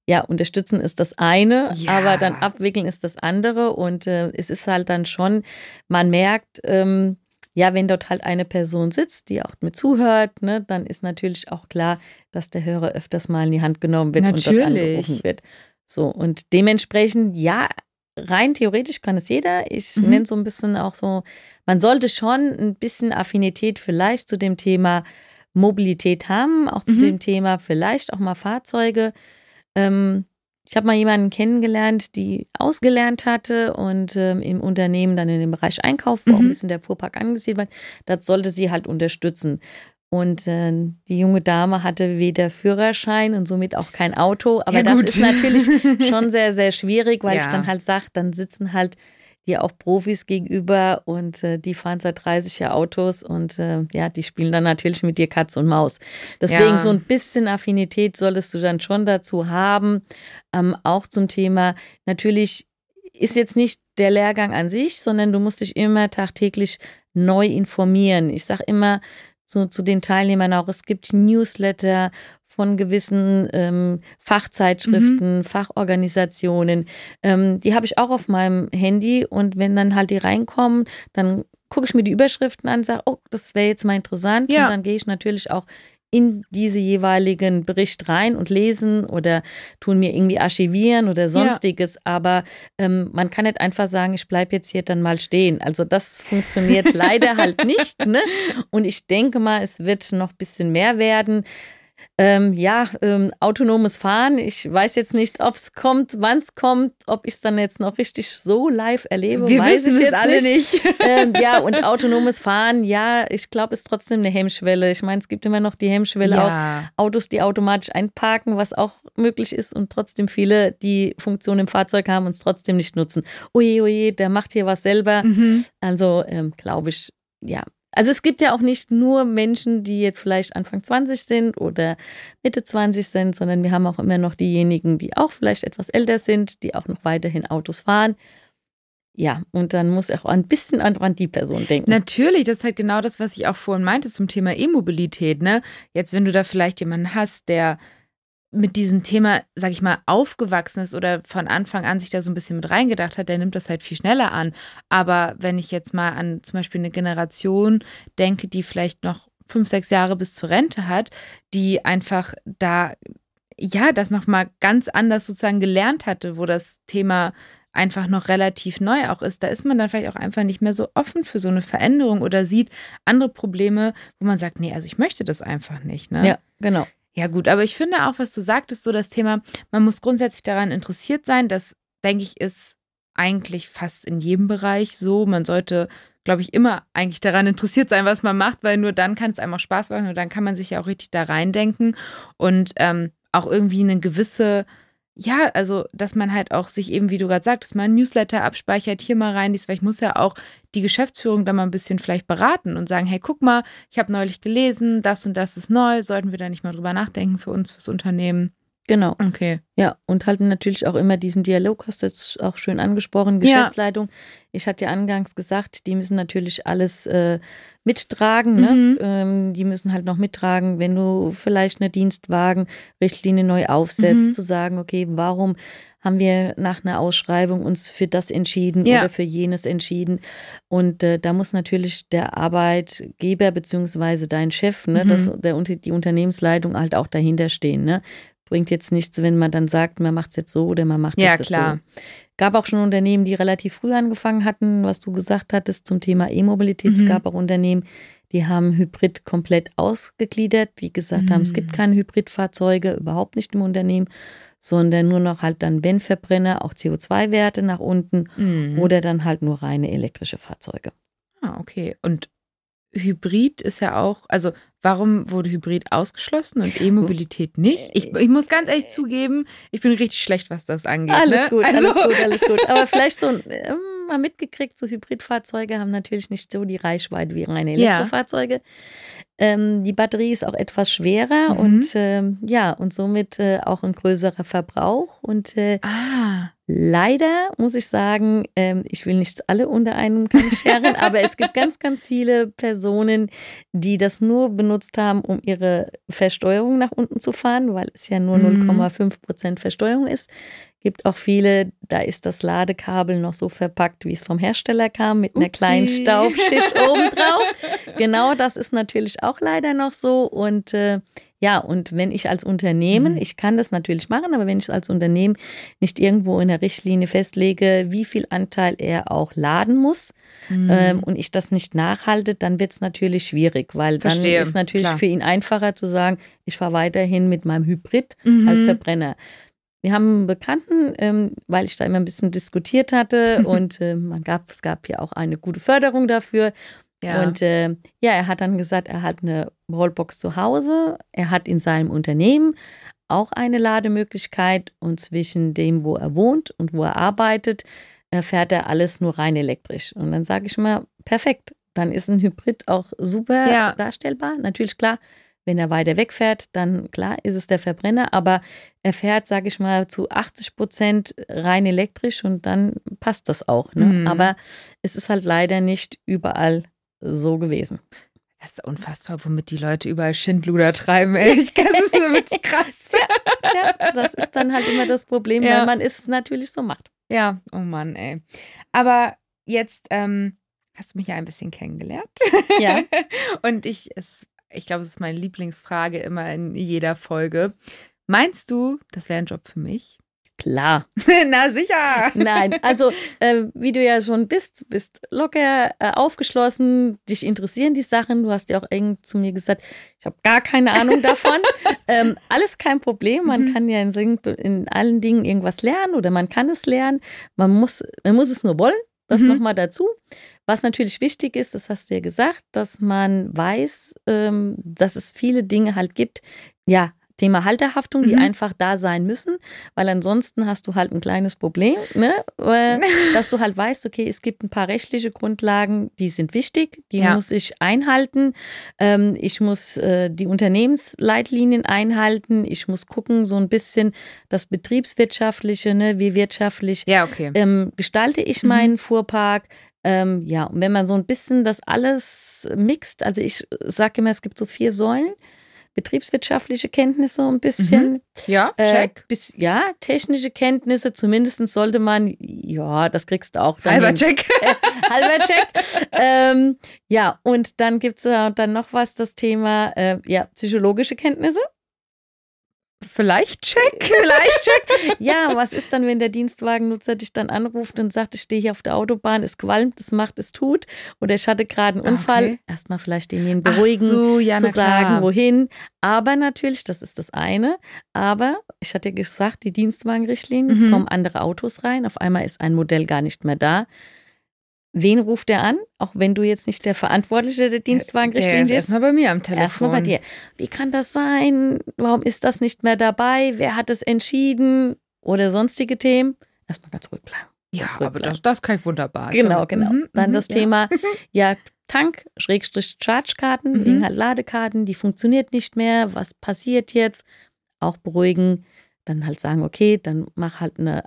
ja, unterstützen ist das eine, ja. aber dann abwickeln ist das andere. Und äh, es ist halt dann schon, man merkt, ähm, ja, wenn dort halt eine Person sitzt, die auch mit zuhört, ne, dann ist natürlich auch klar, dass der Hörer öfters mal in die Hand genommen wird natürlich. und dort angerufen wird. So, und dementsprechend, ja, rein theoretisch kann es jeder. Ich mhm. nenne so ein bisschen auch so, man sollte schon ein bisschen Affinität vielleicht zu dem Thema Mobilität haben, auch zu mhm. dem Thema vielleicht auch mal Fahrzeuge. Ähm, ich habe mal jemanden kennengelernt, die ausgelernt hatte und ähm, im Unternehmen dann in dem Bereich Einkauf, wo mhm. auch ein mhm. bisschen der Fuhrpark angesiedelt war, das sollte sie halt unterstützen. Und äh, die junge Dame hatte weder Führerschein und somit auch kein Auto. Aber ja, das ist natürlich schon sehr, sehr schwierig, weil ja. ich dann halt sage, dann sitzen halt hier auch Profis gegenüber und äh, die fahren seit 30 Jahren Autos und äh, ja, die spielen dann natürlich mit dir Katz und Maus. Deswegen ja. so ein bisschen Affinität solltest du dann schon dazu haben. Ähm, auch zum Thema, natürlich ist jetzt nicht der Lehrgang an sich, sondern du musst dich immer tagtäglich neu informieren. Ich sage immer, so zu den Teilnehmern auch, es gibt Newsletter von gewissen ähm, Fachzeitschriften, mhm. Fachorganisationen. Ähm, die habe ich auch auf meinem Handy und wenn dann halt die reinkommen, dann gucke ich mir die Überschriften an, sage, oh, das wäre jetzt mal interessant. Ja. Und dann gehe ich natürlich auch in diese jeweiligen Bericht rein und lesen oder tun mir irgendwie archivieren oder sonstiges. Ja. Aber ähm, man kann nicht einfach sagen, ich bleibe jetzt hier dann mal stehen. Also das funktioniert leider halt nicht. Ne? Und ich denke mal, es wird noch ein bisschen mehr werden. Ähm, ja, ähm, autonomes Fahren. Ich weiß jetzt nicht, ob es kommt, wann es kommt, ob ich es dann jetzt noch richtig so live erlebe. Wir weiß wissen ich es jetzt alle nicht. nicht. ähm, ja, und autonomes Fahren, ja, ich glaube, ist trotzdem eine Hemmschwelle. Ich meine, es gibt immer noch die Hemmschwelle auch ja. Autos, die automatisch einparken, was auch möglich ist und trotzdem viele die Funktion im Fahrzeug haben und es trotzdem nicht nutzen. Oje, oje, der macht hier was selber. Mhm. Also ähm, glaube ich, ja. Also es gibt ja auch nicht nur Menschen, die jetzt vielleicht Anfang 20 sind oder Mitte 20 sind, sondern wir haben auch immer noch diejenigen, die auch vielleicht etwas älter sind, die auch noch weiterhin Autos fahren. Ja, und dann muss ich auch ein bisschen an, die Person denken. Natürlich, das ist halt genau das, was ich auch vorhin meinte zum Thema E-Mobilität. Ne? Jetzt, wenn du da vielleicht jemanden hast, der mit diesem Thema, sag ich mal, aufgewachsen ist oder von Anfang an sich da so ein bisschen mit reingedacht hat, der nimmt das halt viel schneller an. Aber wenn ich jetzt mal an zum Beispiel eine Generation denke, die vielleicht noch fünf, sechs Jahre bis zur Rente hat, die einfach da, ja, das nochmal ganz anders sozusagen gelernt hatte, wo das Thema einfach noch relativ neu auch ist, da ist man dann vielleicht auch einfach nicht mehr so offen für so eine Veränderung oder sieht andere Probleme, wo man sagt, nee, also ich möchte das einfach nicht. Ne? Ja, genau. Ja, gut, aber ich finde auch, was du sagtest, so das Thema, man muss grundsätzlich daran interessiert sein. Das, denke ich, ist eigentlich fast in jedem Bereich so. Man sollte, glaube ich, immer eigentlich daran interessiert sein, was man macht, weil nur dann kann es einem auch Spaß machen und dann kann man sich ja auch richtig da reindenken und ähm, auch irgendwie eine gewisse, ja, also, dass man halt auch sich eben, wie du gerade sagtest, mal ein Newsletter abspeichert, hier mal rein, weil ich muss ja auch die Geschäftsführung da mal ein bisschen vielleicht beraten und sagen, hey, guck mal, ich habe neulich gelesen, das und das ist neu, sollten wir da nicht mal drüber nachdenken für uns, fürs Unternehmen? Genau. Okay. Ja, und halten natürlich auch immer diesen Dialog, hast du jetzt auch schön angesprochen, Ja. Geschäftsleitung. Ich hatte ja angangs gesagt, die müssen natürlich alles äh, mittragen. Ne? Mhm. Ähm, die müssen halt noch mittragen, wenn du vielleicht eine Dienstwagenrichtlinie neu aufsetzt, Mhm. zu sagen, okay, warum haben wir nach einer Ausschreibung uns für das entschieden Ja. oder für jenes entschieden? Und äh, da muss natürlich der Arbeitgeber beziehungsweise dein Chef, ne, Mhm. das, der, die Unternehmensleitung halt auch dahinter stehen. Ne? Bringt jetzt nichts, wenn man dann sagt, man macht es jetzt so oder man macht Ja, es jetzt klar. so. Gab auch schon Unternehmen, die relativ früh angefangen hatten, was du gesagt hattest zum Thema E-Mobilität. Es Mhm. gab auch Unternehmen, die haben Hybrid komplett ausgegliedert, die gesagt haben, es Mhm. gibt keine Hybridfahrzeuge, überhaupt nicht im Unternehmen, sondern nur noch halt dann, wenn Verbrenner, auch CO2-Werte nach unten Mhm. oder dann halt nur reine elektrische Fahrzeuge. Ah, okay. Und Hybrid ist ja auch, also warum wurde Hybrid ausgeschlossen und E-Mobilität nicht? Ich, ich muss ganz ehrlich zugeben, ich bin richtig schlecht, was das angeht. Alles ne? gut, also, alles gut, alles gut. Aber vielleicht so ähm, mal mitgekriegt, so Hybridfahrzeuge haben natürlich nicht so die Reichweite wie reine Ja. Elektrofahrzeuge. Ähm, die Batterie ist auch etwas schwerer Mhm. und ähm, ja, und somit äh, auch ein größerer Verbrauch. Und äh, Ah, leider muss ich sagen, ähm, ich will nicht alle unter einem Kamm scheren, aber es gibt ganz, ganz viele Personen, die das nur benutzt haben, um ihre Versteuerung nach unten zu fahren, weil es ja nur Mhm. 0,5 Prozent Versteuerung ist. Gibt auch viele, da ist das Ladekabel noch so verpackt, wie es vom Hersteller kam, mit einer Upsi. kleinen Staubschicht obendrauf. Genau das ist natürlich auch leider noch so. Und äh, ja, und wenn ich als Unternehmen, Mhm. ich kann das natürlich machen, aber wenn ich als Unternehmen nicht irgendwo in der Richtlinie festlege, wie viel Anteil er auch laden muss Mhm. ähm, und ich das nicht nachhalte, dann wird es natürlich schwierig, weil dann Verstehe, ist natürlich klar. für ihn einfacher zu sagen, ich fahre weiterhin mit meinem Hybrid Mhm. als Verbrenner. Wir haben einen Bekannten, ähm, weil ich da immer ein bisschen diskutiert hatte und äh, man gab, es gab ja auch eine gute Förderung dafür. Ja. Und äh, ja, er hat dann gesagt, er hat eine Wallbox zu Hause, er hat in seinem Unternehmen auch eine Lademöglichkeit und zwischen dem, wo er wohnt und wo er arbeitet, äh, fährt er alles nur rein elektrisch. Und dann sage ich mal, perfekt, dann ist ein Hybrid auch super Ja. darstellbar. Natürlich klar, wenn er weiter wegfährt, dann klar ist es der Verbrenner, aber er fährt, sage ich mal, zu 80 Prozent rein elektrisch und dann passt das auch. Ne? Mhm. Aber es ist halt leider nicht überall so gewesen. das ist unfassbar, womit die Leute überall Schindluder treiben, ey. Ich- Das ist so wirklich krass. Tja, das ist dann halt immer das Problem, Ja. weil man es natürlich so macht. Ja, oh Mann, ey. Aber jetzt ähm, hast du mich ja ein bisschen kennengelernt. Ja. Und ich, es, ich glaube, es ist meine Lieblingsfrage immer in jeder Folge. Meinst du, das wäre ein Job für mich? Klar. Na sicher. Nein, also äh, wie du ja schon bist, bist locker äh, aufgeschlossen, dich interessieren die Sachen. Du hast ja auch eng zu mir gesagt, ich habe gar keine Ahnung davon. ähm, alles kein Problem. Man mhm. kann ja in, in, allen Dingen irgendwas lernen oder man kann es lernen. Man muss, man muss es nur wollen. Das mhm. nochmal dazu. Was natürlich wichtig ist, das hast du ja gesagt, dass man weiß, ähm, dass es viele Dinge halt gibt, ja, Thema Halterhaftung, die mhm. einfach da sein müssen, weil ansonsten hast du halt ein kleines Problem, ne? dass du halt weißt, okay, es gibt ein paar rechtliche Grundlagen, die sind wichtig, die ja. muss ich einhalten. Ähm, ich muss äh, die Unternehmensleitlinien einhalten. Ich muss gucken, so ein bisschen das Betriebswirtschaftliche, ne? wie wirtschaftlich ja, okay. ähm, gestalte ich mhm. meinen Fuhrpark. Ähm, ja, und wenn man so ein bisschen das alles mixt, also ich sage immer, es gibt so vier Säulen betriebswirtschaftliche Kenntnisse ein bisschen. Mhm. Ja, äh, check. Äh, bis, ja, technische Kenntnisse, zumindest sollte man, ja, das kriegst du auch. Dann halber hin. Check. Äh, halber Check. ähm, ja, und dann gibt es äh, dann noch was, das Thema, äh, ja, psychologische Kenntnisse. Vielleicht check. Vielleicht check. Ja, was ist dann, wenn der Dienstwagennutzer dich dann anruft und sagt, ich stehe hier auf der Autobahn, es qualmt, es macht, es tut. Oder ich hatte gerade einen Unfall. Okay. Erstmal vielleicht denjenigen beruhigen, so, ja, zu sagen, wohin. Aber natürlich, das ist das eine. Aber ich hatte gesagt, die Dienstwagenrichtlinie, mhm. es kommen andere Autos rein. Auf einmal ist ein Modell gar nicht mehr da. Wen ruft er an? Auch wenn du jetzt nicht der Verantwortliche der Dienstwagenrichtlinie bist. Erstmal bei mir am Telefon. Erstmal bei dir. Wie kann das sein? Warum ist das nicht mehr dabei? Wer hat es entschieden? Oder sonstige Themen? Erstmal ganz ruhig bleiben. Ja, aber das, das kann ich wunderbar. Genau, genau. Mhm, Dann mhm, das ja. Thema, ja, Tank, Schrägstrich Charge-Karten, mhm. wegen halt Ladekarten, die funktioniert nicht mehr. Was passiert jetzt? Auch beruhigen. Dann halt sagen, okay, dann mach halt eine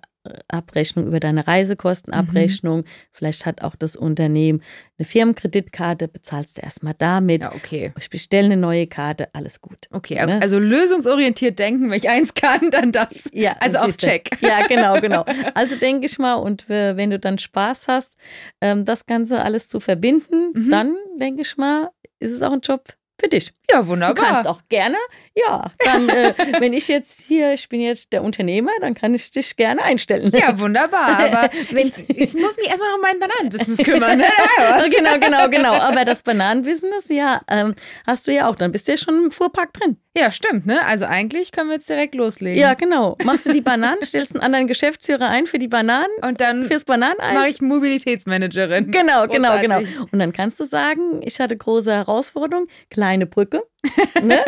Abrechnung über deine Reisekostenabrechnung. Mhm. Vielleicht hat auch das Unternehmen eine Firmenkreditkarte, bezahlst du erstmal damit. Ja, okay. Ich bestelle eine neue Karte, alles gut. Okay, ne? also lösungsorientiert denken, wenn ich eins kann, dann das. Ja, also auch check. Ja, genau, genau. Also denke ich mal, und wenn du dann Spaß hast, ähm, das Ganze alles zu verbinden, mhm. dann denke ich mal, ist es auch ein Job für dich. Ja, wunderbar. Du kannst auch gerne, ja, dann, äh, wenn ich jetzt hier, ich bin jetzt der Unternehmer, dann kann ich dich gerne einstellen. Ja, wunderbar, aber ich, ich, muss mich erstmal noch um mein Bananenbusiness kümmern. Ne? genau, genau, genau. Aber das Bananenbusiness, ja, ähm, hast du ja auch, dann bist du ja schon im Fuhrpark drin. Ja, stimmt, ne? Also eigentlich können wir jetzt direkt loslegen. Ja, genau. Machst du die Bananen, stellst einen anderen Geschäftsführer ein für die Bananen und dann fürs Bananeneis. Mache ich Mobilitätsmanagerin. Genau, Großartig. genau, genau. Und dann kannst du sagen, ich hatte große Herausforderung, kleine Brücke. ne?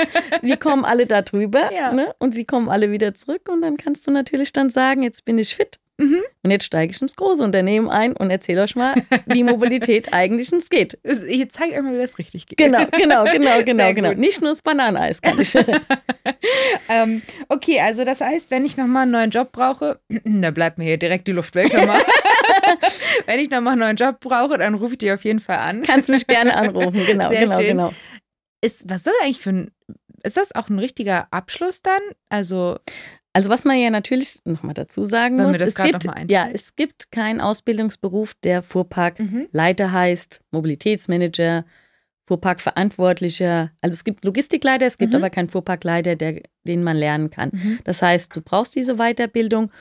Wie kommen alle da drüber? Ja. Ne? Und wie kommen alle wieder zurück? Und dann kannst du natürlich dann sagen, jetzt bin ich fit. Mhm. Und jetzt steige ich ins große Unternehmen ein und erzähle euch mal, wie Mobilität eigentlich ins geht. Ich zeige euch mal, wie das richtig geht. Genau, genau, genau, genau, genau. Nicht nur das Bananeneis kann ich. ähm, okay, also das heißt, wenn ich nochmal einen neuen Job brauche, da bleibt mir hier direkt die Luft weg wenn ich nochmal einen neuen Job brauche, dann rufe ich dich auf jeden Fall an. Kannst mich gerne anrufen, genau, Sehr genau, schön. genau. Ist, was ist das eigentlich für ein, ist das auch ein richtiger Abschluss dann? Also also was man ja natürlich nochmal dazu sagen muss, es gibt, ja, es gibt keinen Ausbildungsberuf, der Fuhrparkleiter mhm. heißt, Mobilitätsmanager, Fuhrparkverantwortlicher. Also es gibt Logistikleiter, es gibt mhm. aber keinen Fuhrparkleiter, der, den man lernen kann. Mhm. Das heißt, du brauchst diese Weiterbildung.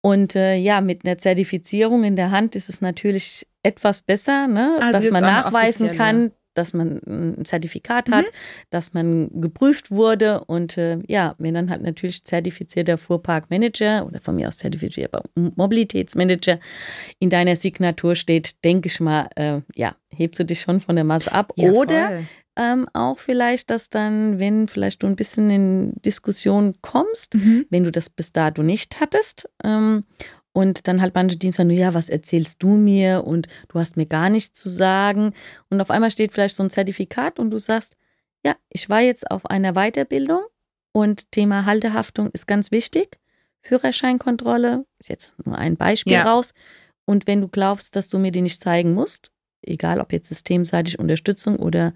Und äh, ja, mit einer Zertifizierung in der Hand ist es natürlich etwas besser, ne? also dass man nachweisen kann, dass man ein Zertifikat hat, mhm. dass man geprüft wurde und äh, ja, wenn dann halt natürlich zertifizierter Fuhrparkmanager oder von mir aus zertifizierter Mobilitätsmanager in deiner Signatur steht, denke ich mal, äh, ja, hebst du dich schon von der Masse ab. Ja, oder ähm, auch vielleicht, dass dann, wenn vielleicht du ein bisschen in Diskussion kommst, mhm. wenn du das bis dato nicht hattest ähm, und dann halt manche Dienste nur, ja, was erzählst du mir und du hast mir gar nichts zu sagen. Und auf einmal steht vielleicht so ein Zertifikat und du sagst, ja, ich war jetzt auf einer Weiterbildung und Thema Haltehaftung ist ganz wichtig. Führerscheinkontrolle ist jetzt nur ein Beispiel ja. raus. Und wenn du glaubst, dass du mir die nicht zeigen musst, egal ob jetzt systemseitig Unterstützung oder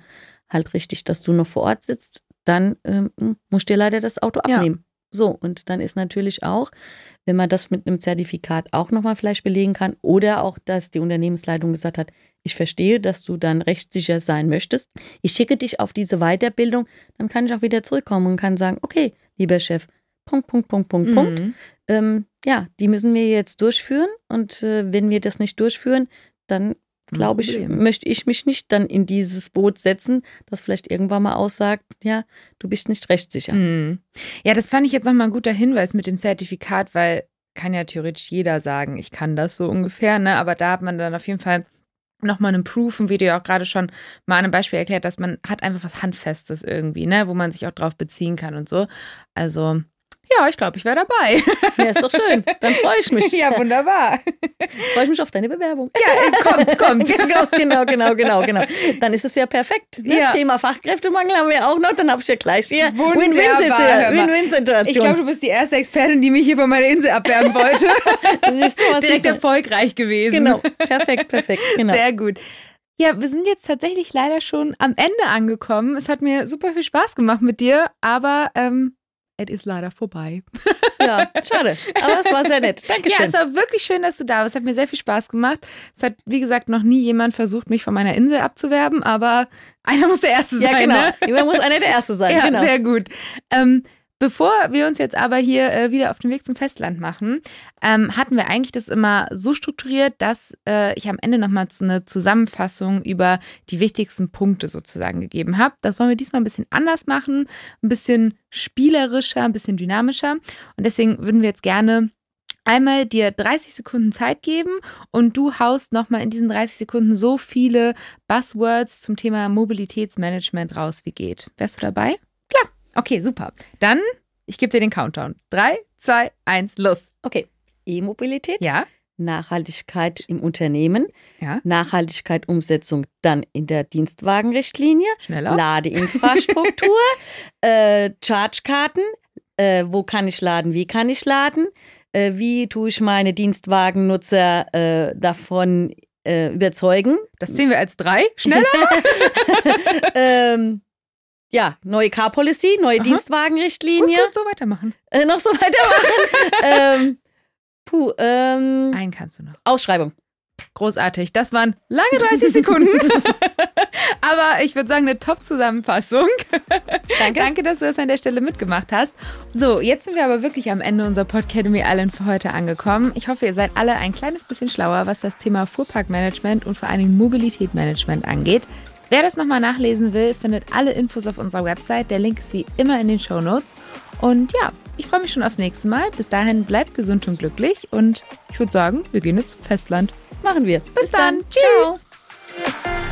halt richtig, dass du noch vor Ort sitzt, dann ähm, musst du dir leider das Auto abnehmen. So, und dann ist natürlich auch, wenn man das mit einem Zertifikat auch nochmal vielleicht belegen kann oder auch, dass die Unternehmensleitung gesagt hat, ich verstehe, dass du dann rechtssicher sein möchtest. Ich schicke dich auf diese Weiterbildung, dann kann ich auch wieder zurückkommen und kann sagen, okay, lieber Chef, Punkt, Punkt, Punkt, Punkt, mhm. Punkt. Ähm, ja, die müssen wir jetzt durchführen. Und äh, wenn wir das nicht durchführen, dann glaube ich, möchte ich mich nicht dann in dieses Boot setzen, das vielleicht irgendwann mal aussagt, ja, du bist nicht rechtssicher. Mhm. Ja, das fand ich jetzt nochmal ein guter Hinweis mit dem Zertifikat, weil kann ja theoretisch jeder sagen, ich kann das so ungefähr, ne? Aber da hat man dann auf jeden Fall nochmal einen Proof, ein Video auch gerade schon mal an einem Beispiel erklärt, dass man hat einfach was Handfestes irgendwie, ne, wo man sich auch drauf beziehen kann und so. Also ja, ich glaube, ich wäre dabei. Ja, ist doch schön. Dann freue ich mich. Ja, wunderbar. Freue ich mich auf deine Bewerbung. Ja, kommt, kommt. genau, genau, genau, genau, genau. Dann ist es ja perfekt. Ne? Ja. Thema Fachkräftemangel haben wir auch noch. Dann habe ich ja gleich hier Win-Win-Situation. ich glaube, du bist die erste Expertin, die mich hier von meiner Insel abwerben wollte. Siehst du, was Direkt erfolgreich gewesen. Genau, perfekt, perfekt. Genau. Sehr gut. Ja, wir sind jetzt tatsächlich leider schon am Ende angekommen. Es hat mir super viel Spaß gemacht mit dir, aber ähm, es ist leider vorbei. Ja, schade. Aber es war sehr nett. Dankeschön. Ja, es war wirklich schön, dass du da warst. Es hat mir sehr viel Spaß gemacht. Es hat, wie gesagt, noch nie jemand versucht, mich von meiner Insel abzuwerben, aber einer muss der Erste sein. Ja, genau. Ne? Immer muss einer der Erste sein. Ja, genau. sehr gut. Ähm, Bevor wir uns jetzt aber hier äh, wieder auf den Weg zum Festland machen, ähm, hatten wir eigentlich das immer so strukturiert, dass äh, ich am Ende nochmal eine Zusammenfassung über die wichtigsten Punkte sozusagen gegeben habe. Das wollen wir diesmal ein bisschen anders machen, ein bisschen spielerischer, ein bisschen dynamischer. Und deswegen würden wir jetzt gerne einmal dir 30 Sekunden Zeit geben und du haust nochmal in diesen 30 Sekunden so viele Buzzwords zum Thema Mobilitätsmanagement raus, wie geht. Wärst du dabei? Klar. Okay, super. Dann, ich gebe dir den Countdown. Drei, zwei, eins, los. Okay. E-Mobilität. Ja. Nachhaltigkeit im Unternehmen. Ja. Nachhaltigkeit Umsetzung dann in der Dienstwagenrichtlinie. Schneller. Ladeinfrastruktur. äh, Chargekarten. Äh, wo kann ich laden? Wie kann ich laden? Äh, wie tue ich meine Dienstwagennutzer äh, davon äh, überzeugen? Das sehen wir als drei. Schneller. ähm, ja, neue Car-Policy, neue Aha. Dienstwagenrichtlinie. Gut, gut, so weitermachen. Äh, noch so weitermachen. ähm, puh, ähm, Einen kannst du noch. Ausschreibung. Großartig. Das waren lange 30 Sekunden. Aber ich würde sagen, eine Top-Zusammenfassung. Danke. Danke, dass du das an der Stelle mitgemacht hast. So, jetzt sind wir aber wirklich am Ende unserer Podcademy Island für heute angekommen. Ich hoffe, ihr seid alle ein kleines bisschen schlauer, was das Thema Fuhrparkmanagement und vor allen Dingen Mobilitätsmanagement angeht. Wer das nochmal nachlesen will, findet alle Infos auf unserer Website. Der Link ist wie immer in den Show Notes. Und ja, ich freue mich schon aufs nächste Mal. Bis dahin bleibt gesund und glücklich. Und ich würde sagen, wir gehen jetzt zum Festland. Machen wir. Bis, Bis dann. dann. Tschüss. Ciao.